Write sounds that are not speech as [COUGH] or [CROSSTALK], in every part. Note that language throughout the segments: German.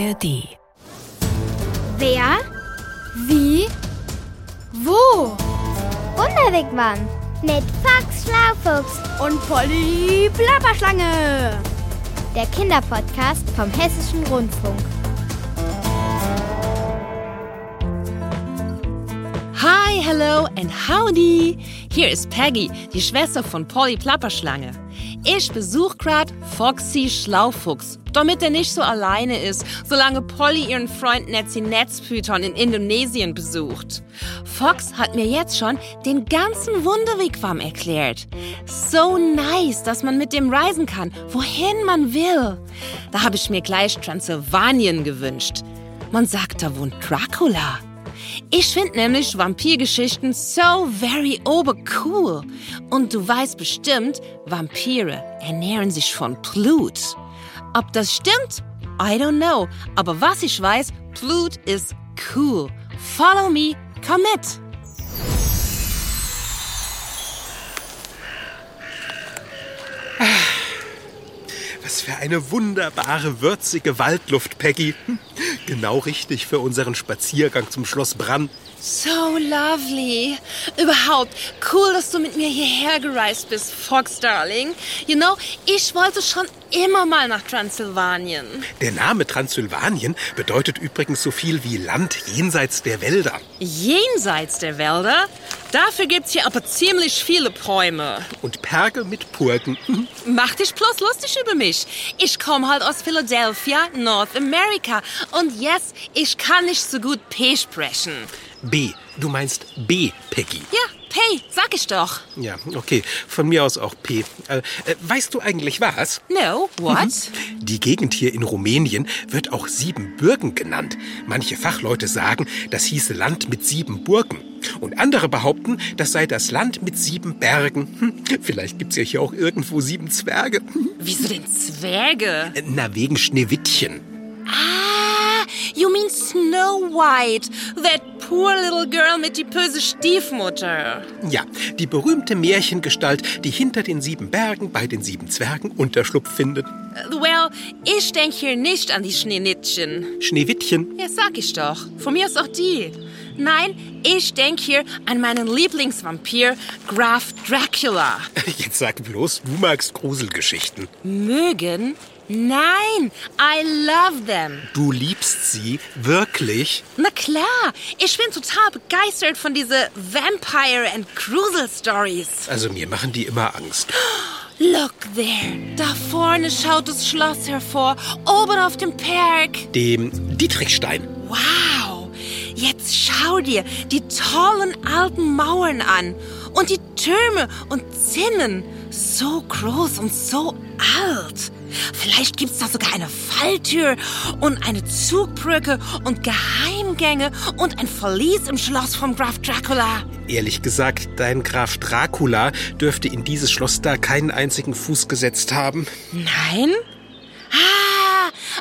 ARD. Wer? Wie? Wo? Wunderwegmann mit Fox Schlaufuchs Und Polly Plapperschlange. der Kinderpodcast vom Hessischen Rundfunk. Hi, hello and howdy! Hier ist Peggy, die Schwester von Polly Plapperschlange. Ich besuche grad Foxy Schlaufuchs, damit er nicht so alleine ist, solange Polly ihren Freund Netzi Netzpython in Indonesien besucht. Fox hat mir jetzt schon den ganzen Wunderwegwam erklärt. So nice, dass man mit dem reisen kann, wohin man will. Da habe ich mir gleich Transsilvanien gewünscht. Man sagt, da wohnt Dracula. Ich finde nämlich Vampirgeschichten so very obercool. Und du weißt bestimmt, Vampire ernähren sich von Blut. Ob das stimmt? I don't know. Aber was ich weiß, Blut ist cool. Follow me, komm mit. Was für eine wunderbare, würzige Waldluft, Peggy. Hm, Genau richtig für unseren Spaziergang zum Schloss Brann. So lovely. Überhaupt, cool, dass du mit mir hierher gereist bist, Fox Darling. You know, ich wollte schon immer mal nach Transsilvanien. Der Name Transsilvanien bedeutet übrigens so viel wie Land jenseits der Wälder. Jenseits der Wälder? Dafür gibt's hier aber ziemlich viele Bäume. Und Perge mit Purken. Hm, Mach dich bloß lustig über mich. Ich komme halt aus Philadelphia, North America. Und yes, ich kann nicht so gut P sprechen. B. Du meinst B, Peggy. Ja, P, sag ich doch. Ja, okay. Von mir aus auch P. Äh, weißt du eigentlich was? No, what? Die Gegend hier in Rumänien wird auch Siebenbürgen genannt. Manche Fachleute sagen, das hieße Land mit sieben Burgen. Und andere behaupten, das sei das Land mit sieben Bergen. Hm, Vielleicht gibt's ja hier auch irgendwo sieben Zwerge. Hm, Wieso denn Zwerge? Na, wegen Schneewittchen. Ah, you mean Snow White, that poor little girl mit die böse Stiefmutter. Ja, die berühmte Märchengestalt, die hinter den sieben Bergen bei den sieben Zwergen Unterschlupf findet. Well, ich denk hier nicht an die Schneenittchen. Schneewittchen. Ja, sag ich doch. Von mir ist auch die. Nein, ich denk hier an meinen Lieblingsvampir, Graf Dracula. [LAUGHS] Jetzt sag bloß, du magst Gruselgeschichten. Mögen? Nein, I love them. Du liebst sie wirklich? Na klar, ich bin total begeistert von diese Vampire and Grusel Stories. Also mir machen die immer Angst. Look there, da vorne schaut das Schloss hervor, oben auf dem Berg. Dem Dietrichstein. Wow, jetzt schau dir die tollen alten Mauern an und die Türme und Zinnen, so groß und so alt. Vielleicht gibt's da sogar eine Falltür und eine Zugbrücke und Geheimgänge und ein Verlies im Schloss vom Graf Dracula. Ehrlich gesagt, dein Graf Dracula dürfte in dieses Schloss da keinen einzigen Fuß gesetzt haben. Nein? Ah,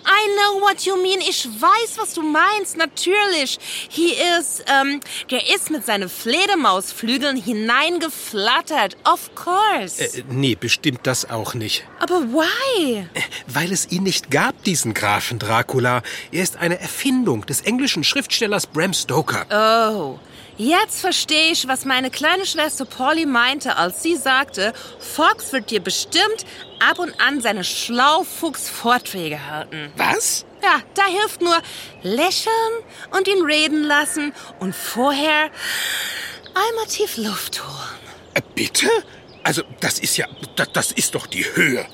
I know what you mean. Ich weiß, was du meinst. Natürlich. He is, ähm, der ist mit seinen Fledermausflügeln hineingeflattert. Of course. Äh, nee, bestimmt das auch nicht. Aber why? Weil es ihn nicht gab, diesen Grafen Dracula. Er ist eine Erfindung des englischen Schriftstellers Bram Stoker. Oh. Jetzt verstehe ich, was meine kleine Schwester Polly meinte, als sie sagte, Fox wird dir bestimmt ab und an seine Schlaufuchs-Vorträge halten. Was? Ja, da hilft nur lächeln und ihn reden lassen und vorher einmal tief Luft holen. Äh, bitte? Also, das ist ja, das, das ist doch die Höhe.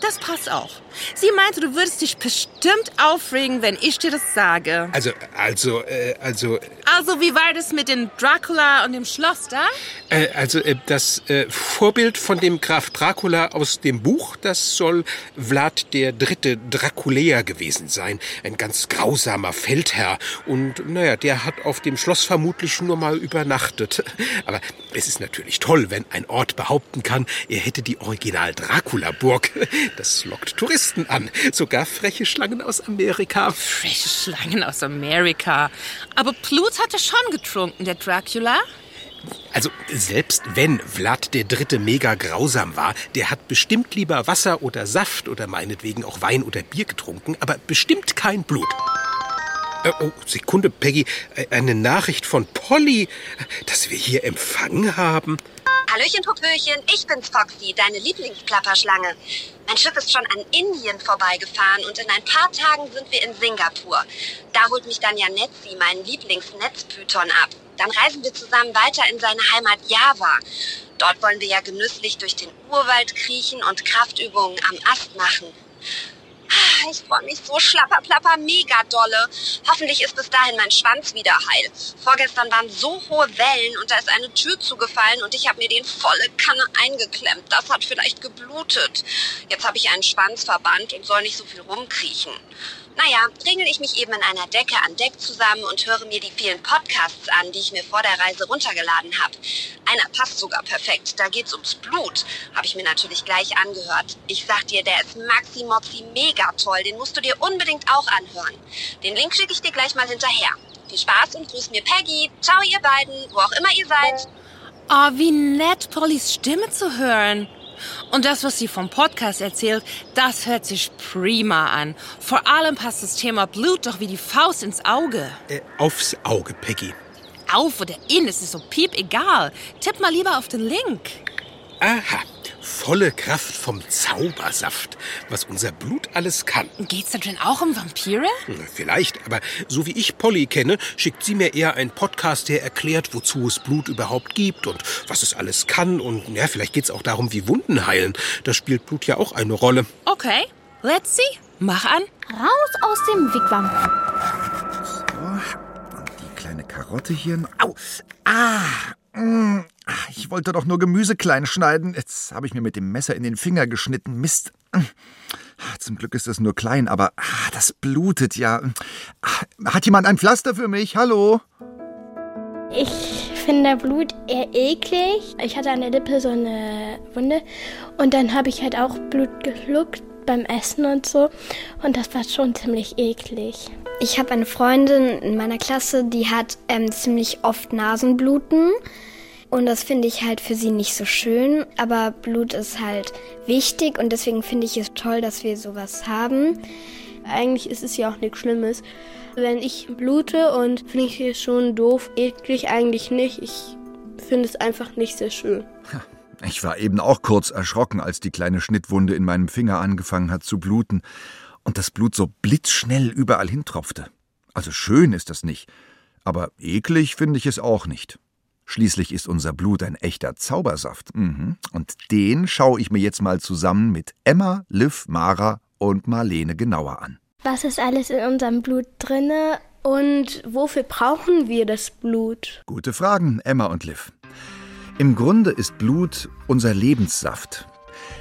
Das passt auch. Sie meinte, du würdest dich bestimmt aufregen, wenn ich dir das sage. Also, also, äh, also, Also, wie war das mit dem Dracula und dem Schloss da? äh, also, äh, das äh, Vorbild von dem Graf Dracula aus dem Buch, das soll Vlad der dritte Draculea gewesen sein. Ein ganz grausamer Feldherr. Und, naja, der hat auf dem Schloss vermutlich nur mal übernachtet. [LAUGHS] Aber es ist natürlich toll, wenn ein Ort behaupten kann, er hätte die Original-Dracula-Burg. [LAUGHS] Das lockt Touristen an. Sogar freche Schlangen aus Amerika. Freche Schlangen aus Amerika. Aber Blut hat er schon getrunken, der Dracula. Also selbst wenn Vlad der Dritte mega grausam war, der hat bestimmt lieber Wasser oder Saft oder meinetwegen auch Wein oder Bier getrunken, aber bestimmt kein Blut. Äh, oh, Sekunde, Peggy. Äh, eine Nachricht von Polly, dass wir hier Empfang haben. Hallöchen, Popöchen, ich bin's Foxy, deine Lieblingsklapperschlange. Mein Schiff ist schon an Indien vorbeigefahren und in ein paar Tagen sind wir in Singapur. Da holt mich dann ja Netzi, mein Lieblingsnetzpython, ab. Dann reisen wir zusammen weiter in seine Heimat Java. Dort wollen wir ja genüsslich durch den Urwald kriechen und Kraftübungen am Ast machen. Ich freue mich so schlapperplapper mega dolle. Hoffentlich ist bis dahin mein Schwanz wieder heil. Vorgestern waren so hohe Wellen und da ist eine Tür zugefallen und ich habe mir den volle Kanne eingeklemmt. Das hat vielleicht geblutet. Jetzt habe ich einen Schwanzverband und soll nicht so viel rumkriechen. Naja, ringel ich mich eben in einer Decke an Deck zusammen und höre mir die vielen Podcasts an, die ich mir vor der Reise runtergeladen habe. Einer passt sogar perfekt. Da geht's ums Blut. Habe ich mir natürlich gleich angehört. Ich sag dir, der ist Maxi Moxi mega toll. Den musst du dir unbedingt auch anhören. Den Link schicke ich dir gleich mal hinterher. Viel Spaß und grüß mir Peggy. Ciao, ihr beiden, wo auch immer ihr seid. Oh, wie nett, Pollys Stimme zu hören. Und das, was sie vom Podcast erzählt, das hört sich prima an. Vor allem passt das Thema Blut doch wie die Faust ins Auge. Äh, aufs Auge, Peggy. Auf oder in, es ist so piep egal. Tipp mal lieber auf den Link. Aha, volle Kraft vom Zaubersaft, was unser Blut alles kann. Geht's da denn auch um Vampire? Vielleicht, aber so wie ich Polly kenne, schickt sie mir eher einen Podcast, der erklärt, wozu es Blut überhaupt gibt und was es alles kann. Und ja, vielleicht geht's auch darum, wie Wunden heilen. Da spielt Blut ja auch eine Rolle. Okay, let's see. Mach an. Raus aus dem Wigwam. So, und die kleine Karotte hier. Au! Ah! Mm. Ich wollte doch nur Gemüse klein schneiden. Jetzt habe ich mir mit dem Messer in den Finger geschnitten. Mist. Zum Glück ist es nur klein, aber ah, das blutet ja. Hat jemand ein Pflaster für mich? Hallo? Ich finde Blut eher eklig. Ich hatte an der Lippe so eine Wunde und dann habe ich halt auch Blut geschluckt beim Essen und so und das war schon ziemlich eklig. Ich habe eine Freundin in meiner Klasse, die hat ähm, ziemlich oft Nasenbluten. Und das finde ich halt für sie nicht so schön. Aber Blut ist halt wichtig und deswegen finde ich es toll, dass wir sowas haben. Eigentlich ist es ja auch nichts Schlimmes. Wenn ich blute und finde ich es schon doof, eklig eigentlich nicht. Ich finde es einfach nicht sehr schön. Ich war eben auch kurz erschrocken, als die kleine Schnittwunde in meinem Finger angefangen hat zu bluten und das Blut so blitzschnell überall hintropfte. Also schön ist das nicht, aber eklig finde ich es auch nicht. Schließlich ist unser Blut ein echter Zaubersaft. Mhm. Und den schaue ich mir jetzt mal zusammen mit Emma, Liv, Mara und Marlene genauer an. Was ist alles in unserem Blut drinne und wofür brauchen wir das Blut? Gute Fragen, Emma und Liv. Im Grunde ist Blut unser Lebenssaft.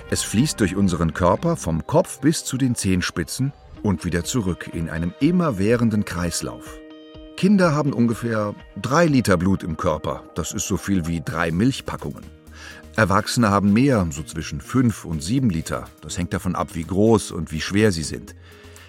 Es fließt durch unseren Körper vom Kopf bis zu den Zehenspitzen und wieder zurück in einem immerwährenden Kreislauf. Kinder haben ungefähr drei Liter Blut im Körper. Das ist so viel wie drei Milchpackungen. Erwachsene haben mehr, so zwischen fünf und sieben Liter. Das hängt davon ab, wie groß und wie schwer sie sind.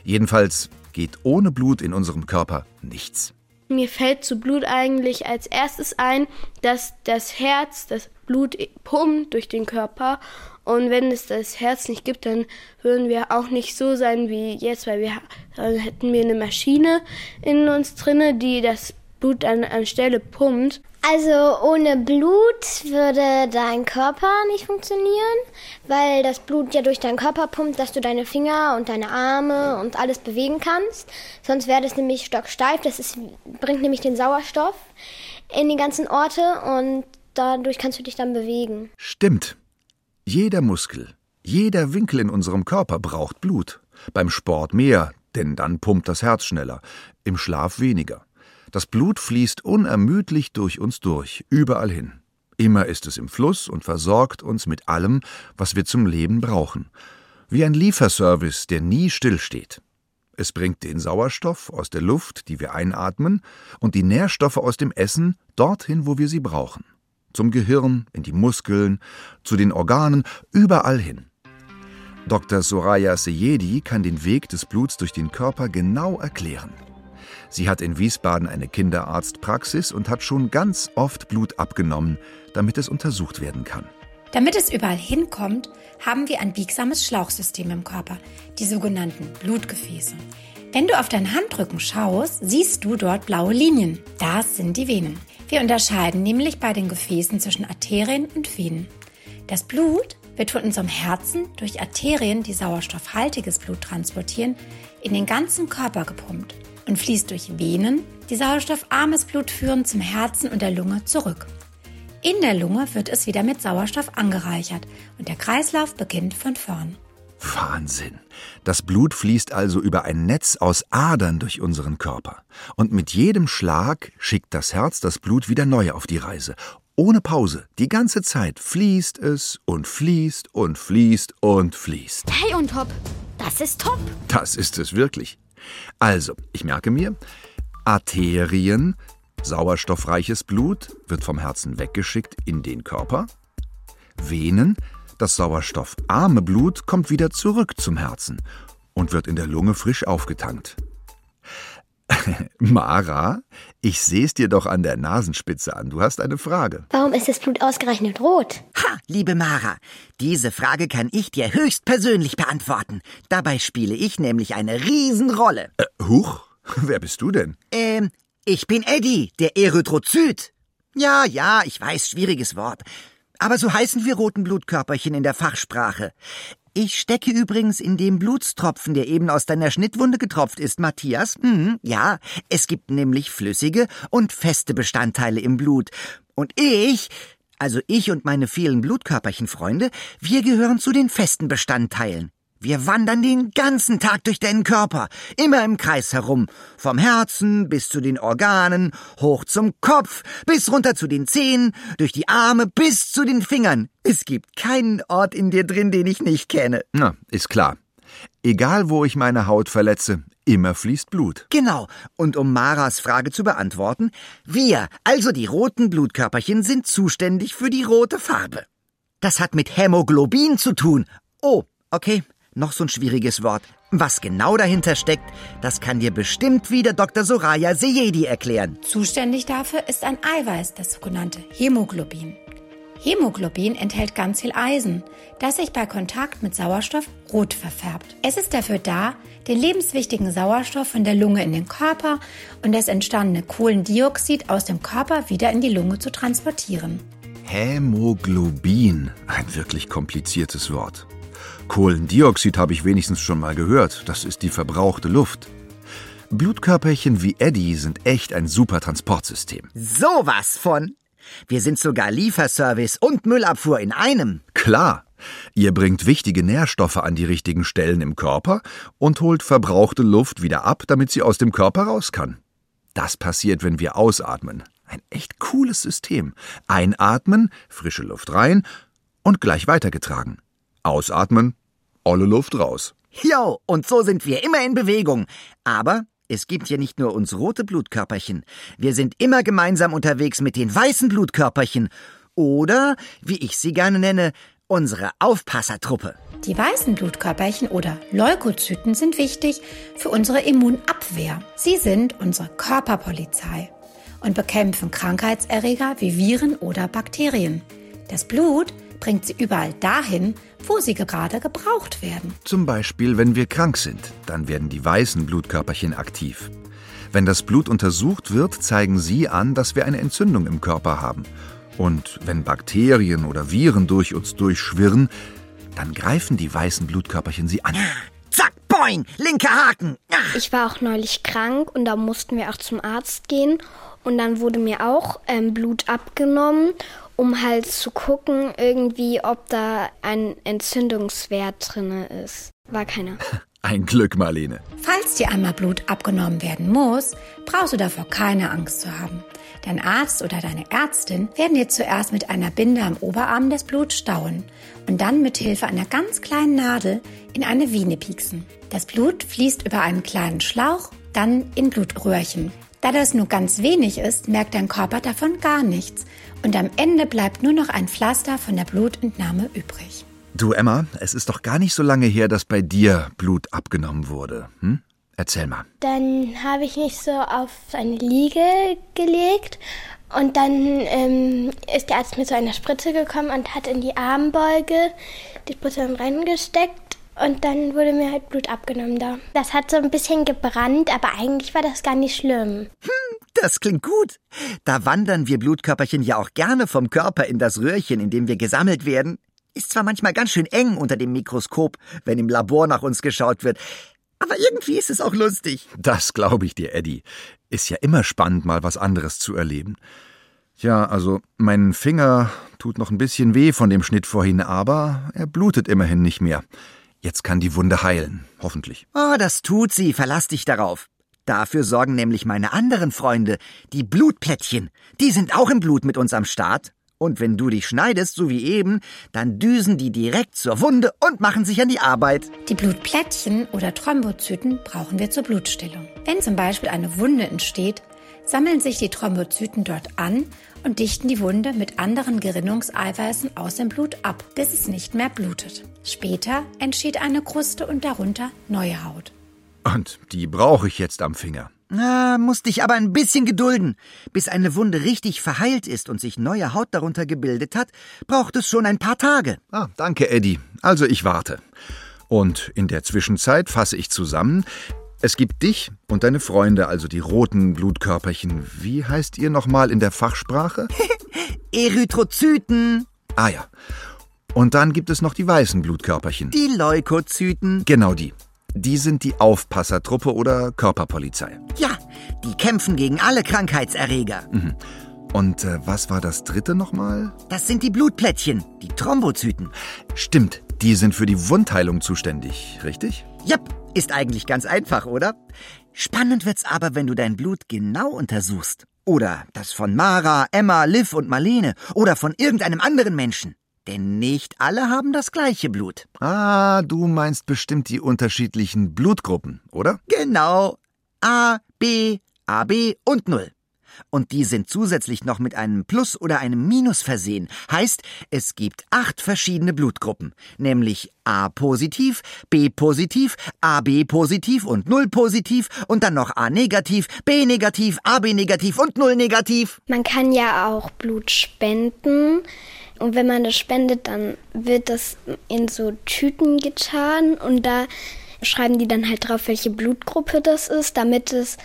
Jedenfalls geht ohne Blut in unserem Körper nichts. Mir fällt zu Blut eigentlich als erstes ein, dass das Herz das Blut pumpt durch den Körper und wenn es das Herz nicht gibt, dann würden wir auch nicht so sein wie jetzt, weil wir dann hätten wir eine Maschine in uns drinne, die das Blut an, an Stelle pumpt. Also ohne Blut würde dein Körper nicht funktionieren, weil das Blut ja durch deinen Körper pumpt, dass du deine Finger und deine Arme und alles bewegen kannst. Sonst wäre das nämlich stocksteif. Das ist, bringt nämlich den Sauerstoff in die ganzen Orte und dadurch kannst du dich dann bewegen. Stimmt. Jeder Muskel, jeder Winkel in unserem Körper braucht Blut. Beim Sport mehr, denn dann pumpt das Herz schneller, im Schlaf weniger. Das Blut fließt unermüdlich durch uns durch, überall hin. Immer ist es im Fluss und versorgt uns mit allem, was wir zum Leben brauchen. Wie ein Lieferservice, der nie stillsteht. Es bringt den Sauerstoff aus der Luft, die wir einatmen, und die Nährstoffe aus dem Essen dorthin, wo wir sie brauchen zum Gehirn, in die Muskeln, zu den Organen, überall hin. Dr. Soraya Seyedi kann den Weg des Bluts durch den Körper genau erklären. Sie hat in Wiesbaden eine Kinderarztpraxis und hat schon ganz oft Blut abgenommen, damit es untersucht werden kann. Damit es überall hinkommt, haben wir ein biegsames Schlauchsystem im Körper, die sogenannten Blutgefäße. Wenn du auf deinen Handrücken schaust, siehst du dort blaue Linien. Das sind die Venen. Wir unterscheiden nämlich bei den Gefäßen zwischen Arterien und Venen. Das Blut wird von unserem Herzen durch Arterien, die sauerstoffhaltiges Blut transportieren, in den ganzen Körper gepumpt und fließt durch Venen, die sauerstoffarmes Blut führen, zum Herzen und der Lunge zurück. In der Lunge wird es wieder mit Sauerstoff angereichert und der Kreislauf beginnt von vorn. Wahnsinn. Das Blut fließt also über ein Netz aus Adern durch unseren Körper. Und mit jedem Schlag schickt das Herz das Blut wieder neu auf die Reise. Ohne Pause. Die ganze Zeit fließt es und fließt und fließt und fließt. Hey und top. Das ist top. Das ist es wirklich. Also, ich merke mir, Arterien, sauerstoffreiches Blut, wird vom Herzen weggeschickt in den Körper. Venen, das sauerstoffarme Blut kommt wieder zurück zum Herzen und wird in der Lunge frisch aufgetankt. [LAUGHS] Mara, ich seh's dir doch an der Nasenspitze an. Du hast eine Frage. Warum ist das Blut ausgerechnet rot? Ha, liebe Mara, diese Frage kann ich dir höchstpersönlich beantworten. Dabei spiele ich nämlich eine Riesenrolle. Äh, huch, [LAUGHS] wer bist du denn? Ähm, ich bin Eddie, der Erythrozyt. Ja, ja, ich weiß, schwieriges Wort. Aber so heißen wir roten Blutkörperchen in der Fachsprache. Ich stecke übrigens in dem Blutstropfen, der eben aus deiner Schnittwunde getropft ist, Matthias. Hm, ja, es gibt nämlich flüssige und feste Bestandteile im Blut. Und ich, also ich und meine vielen Blutkörperchenfreunde, wir gehören zu den festen Bestandteilen. Wir wandern den ganzen Tag durch deinen Körper, immer im Kreis herum, vom Herzen bis zu den Organen, hoch zum Kopf, bis runter zu den Zehen, durch die Arme bis zu den Fingern. Es gibt keinen Ort in dir drin, den ich nicht kenne. Na, ist klar. Egal, wo ich meine Haut verletze, immer fließt Blut. Genau. Und um Maras Frage zu beantworten, wir, also die roten Blutkörperchen, sind zuständig für die rote Farbe. Das hat mit Hämoglobin zu tun. Oh, okay, noch so ein schwieriges Wort. Was genau dahinter steckt, das kann dir bestimmt wieder Dr. Soraya Seyedi erklären. Zuständig dafür ist ein Eiweiß, das sogenannte Hämoglobin. Hämoglobin enthält ganz viel Eisen, das sich bei Kontakt mit Sauerstoff rot verfärbt. Es ist dafür da, den lebenswichtigen Sauerstoff von der Lunge in den Körper und das entstandene Kohlendioxid aus dem Körper wieder in die Lunge zu transportieren. Hämoglobin, ein wirklich kompliziertes Wort. Kohlendioxid habe ich wenigstens schon mal gehört. Das ist die verbrauchte Luft. Blutkörperchen wie Eddie sind echt ein super Transportsystem. Sowas von. Wir sind sogar Lieferservice und Müllabfuhr in einem. Klar. Ihr bringt wichtige Nährstoffe an die richtigen Stellen im Körper und holt verbrauchte Luft wieder ab, damit sie aus dem Körper raus kann. Das passiert, wenn wir ausatmen. Ein echt cooles System. Einatmen, frische Luft rein und gleich weitergetragen. Ausatmen, olle Luft raus. Jo, und so sind wir immer in Bewegung. Aber es gibt ja nicht nur uns rote Blutkörperchen. Wir sind immer gemeinsam unterwegs mit den weißen Blutkörperchen. Oder, wie ich sie gerne nenne, unsere Aufpassertruppe. Die weißen Blutkörperchen oder Leukozyten sind wichtig für unsere Immunabwehr. Sie sind unsere Körperpolizei und bekämpfen Krankheitserreger wie Viren oder Bakterien. Das Blut bringt sie überall dahin, wo sie gerade gebraucht werden. Zum Beispiel, wenn wir krank sind, dann werden die weißen Blutkörperchen aktiv. Wenn das Blut untersucht wird, zeigen sie an, dass wir eine Entzündung im Körper haben. Und wenn Bakterien oder Viren durch uns durchschwirren, dann greifen die weißen Blutkörperchen sie an. Zack, boing, linker Haken. Ach. Ich war auch neulich krank und da mussten wir auch zum Arzt gehen. Und dann wurde mir auch ähm, Blut abgenommen um halt zu gucken, irgendwie, ob da ein Entzündungswert drin ist. War keiner. [LAUGHS] Ein Glück, Marlene. Falls dir einmal Blut abgenommen werden muss, brauchst du davor keine Angst zu haben. Dein Arzt oder deine Ärztin werden dir zuerst mit einer Binde am Oberarm das Blut stauen und dann mit Hilfe einer ganz kleinen Nadel in eine Vene pieksen. Das Blut fließt über einen kleinen Schlauch, dann in Blutröhrchen. Da das nur ganz wenig ist, merkt dein Körper davon gar nichts und am Ende bleibt nur noch ein Pflaster von der Blutentnahme übrig. Du, Emma, es ist doch gar nicht so lange her, dass bei dir Blut abgenommen wurde. Hm? Erzähl mal. Dann habe ich mich so auf eine Liege gelegt und dann ähm, ist der Arzt mit so einer Spritze gekommen und hat in die Armbeuge die Spritze dann reingesteckt und dann wurde mir halt Blut abgenommen da. Das hat so ein bisschen gebrannt, aber eigentlich war das gar nicht schlimm. Hm, das klingt gut. Da wandern wir Blutkörperchen ja auch gerne vom Körper in das Röhrchen, in dem wir gesammelt werden. Ist zwar manchmal ganz schön eng unter dem Mikroskop, wenn im Labor nach uns geschaut wird, aber irgendwie ist es auch lustig. Das glaube ich dir, Eddie. Ist ja immer spannend, mal was anderes zu erleben. Ja, also mein Finger tut noch ein bisschen weh von dem Schnitt vorhin, aber er blutet immerhin nicht mehr. Jetzt kann die Wunde heilen, hoffentlich. Oh, das tut sie, verlass dich darauf. Dafür sorgen nämlich meine anderen Freunde, die Blutplättchen. Die sind auch im Blut mit uns am Start. Und wenn du dich schneidest, so wie eben, dann düsen die direkt zur Wunde und machen sich an die Arbeit. Die Blutplättchen oder Thrombozyten brauchen wir zur Blutstillung. Wenn zum Beispiel eine Wunde entsteht, sammeln sich die Thrombozyten dort an und dichten die Wunde mit anderen Gerinnungseiweißen aus dem Blut ab, bis es nicht mehr blutet. Später entsteht eine Kruste und darunter neue Haut. Und die brauche ich jetzt am Finger. Na, musst dich aber ein bisschen gedulden. Bis eine Wunde richtig verheilt ist und sich neue Haut darunter gebildet hat, braucht es schon ein paar Tage. Ah, danke, Eddie. Also ich warte. Und in der Zwischenzeit fasse ich zusammen. Es gibt dich und deine Freunde, also die roten Blutkörperchen. Wie heißt ihr nochmal in der Fachsprache? [LAUGHS] Erythrozyten. Ah ja. Und dann gibt es noch die weißen Blutkörperchen. Die Leukozyten. Genau die. Die sind die Aufpassertruppe oder Körperpolizei. Ja, die kämpfen gegen alle Krankheitserreger. Mhm. Und äh, was war das dritte nochmal? Das sind die Blutplättchen, die Thrombozyten. Stimmt, die sind für die Wundheilung zuständig, richtig? Jap, ist eigentlich ganz einfach, oder? Spannend wird's aber, wenn du dein Blut genau untersuchst. Oder das von Mara, Emma, Liv und Marlene. Oder von irgendeinem anderen Menschen. Denn nicht alle haben das gleiche Blut. Ah, du meinst bestimmt die unterschiedlichen Blutgruppen, oder? Genau. A, B, AB und Null. Und die sind zusätzlich noch mit einem Plus oder einem Minus versehen. Heißt, es gibt acht verschiedene Blutgruppen, nämlich A positiv, B positiv, AB positiv und Null positiv und dann noch A negativ, B negativ, AB negativ und Null negativ. Man kann ja auch Blut spenden. Und wenn man das spendet, dann wird das in so Tüten getan und da schreiben die dann halt drauf, welche Blutgruppe das ist, damit es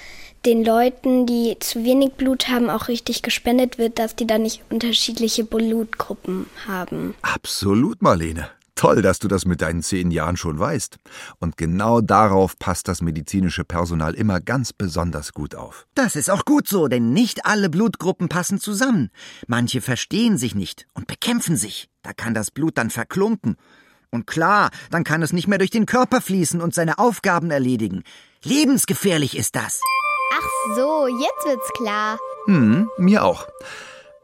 den Leuten, die zu wenig Blut haben, auch richtig gespendet wird, dass die dann nicht unterschiedliche Blutgruppen haben. Absolut, Marlene. Toll, dass du das mit deinen zehn Jahren schon weißt. Und genau darauf passt das medizinische Personal immer ganz besonders gut auf. Das ist auch gut so, denn nicht alle Blutgruppen passen zusammen. Manche verstehen sich nicht und bekämpfen sich. Da kann das Blut dann verklumpen. Und klar, dann kann es nicht mehr durch den Körper fließen und seine Aufgaben erledigen. Lebensgefährlich ist das. Ach so, jetzt wird's klar. Hm, mir auch.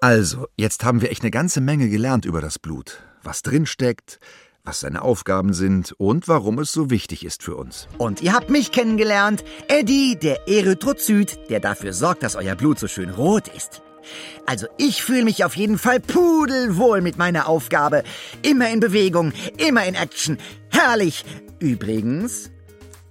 Also, jetzt haben wir echt eine ganze Menge gelernt über das Blut was drinsteckt, was seine Aufgaben sind und warum es so wichtig ist für uns. Und ihr habt mich kennengelernt, Eddie, der Erythrozyt, der dafür sorgt, dass euer Blut so schön rot ist. Also ich fühle mich auf jeden Fall pudelwohl mit meiner Aufgabe. Immer in Bewegung, immer in Action. Herrlich. Übrigens,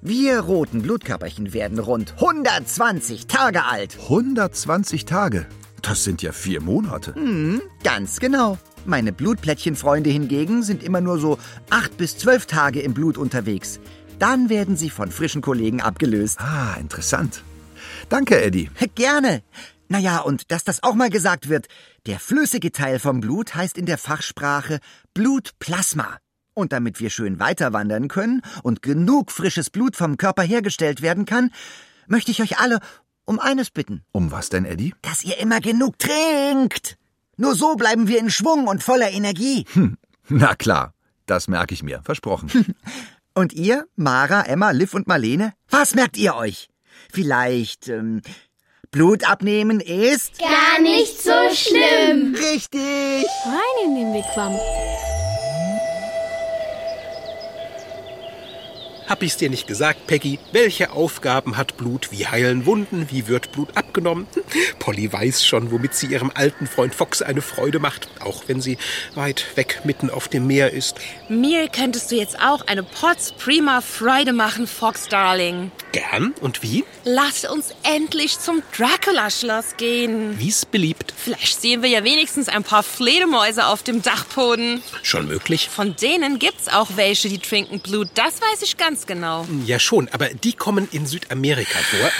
wir roten Blutkörperchen werden rund 120 Tage alt. 120 Tage? Das sind ja vier Monate. Mhm, ganz genau. Meine Blutplättchenfreunde hingegen sind immer nur so acht bis zwölf Tage im Blut unterwegs. Dann werden sie von frischen Kollegen abgelöst. Ah, interessant. Danke, Eddie. [LAUGHS] Gerne. Naja, und dass das auch mal gesagt wird, der flüssige Teil vom Blut heißt in der Fachsprache Blutplasma. Und damit wir schön weiterwandern können und genug frisches Blut vom Körper hergestellt werden kann, möchte ich euch alle um eines bitten. Um was denn, Eddie? Dass ihr immer genug trinkt. Nur so bleiben wir in Schwung und voller Energie. [LAUGHS] Hm, na klar, das merke ich mir, versprochen. [LAUGHS] und ihr, Mara, Emma, Liv und Marlene, was merkt ihr euch? Vielleicht, ähm, Blut abnehmen ist? Gar nicht so schlimm. Richtig. Rein in den Wigwam. Hab ich's dir nicht gesagt, Peggy? Welche Aufgaben hat Blut? Wie heilen Wunden? Wie wird Blut abgenommen? [LAUGHS] Polly weiß schon, womit sie ihrem alten Freund Fox eine Freude macht, auch wenn sie weit weg mitten auf dem Meer ist. Mir könntest du jetzt auch eine Potts prima Freude machen, Fox Darling. Gern. Und wie? Lasst uns endlich zum Dracula-Schloss gehen. Wie's beliebt. Vielleicht sehen wir ja wenigstens ein paar Fledermäuse auf dem Dachboden. Schon möglich? Von denen gibt's auch welche, die trinken Blut. Das weiß ich ganz genau. Ja, schon, aber die kommen in Südamerika vor.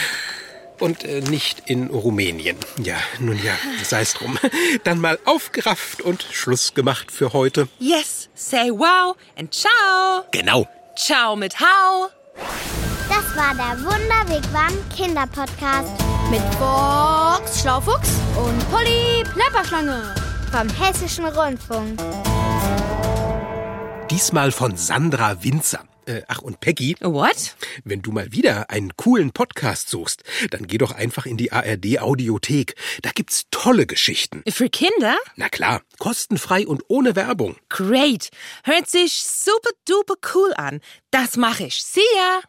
Und äh, nicht in Rumänien. Ja, nun ja, sei's drum. Dann mal aufgerafft und Schluss gemacht für heute. Yes, say wow and ciao. Genau. Ciao mit Hau. Das war der Wunderwegwam Kinderpodcast Mit Box Schlaufuchs und Polly Plapperschlange. vom Hessischen Rundfunk. Diesmal von Sandra Winzer. Äh, ach, und Peggy, What? wenn du mal wieder einen coolen Podcast suchst, dann geh doch einfach in die ARD Audiothek. Da gibt's tolle Geschichten. Für Kinder? Na klar, kostenfrei und ohne Werbung. Great. Hört sich super duper cool an. Das mache ich. See ya.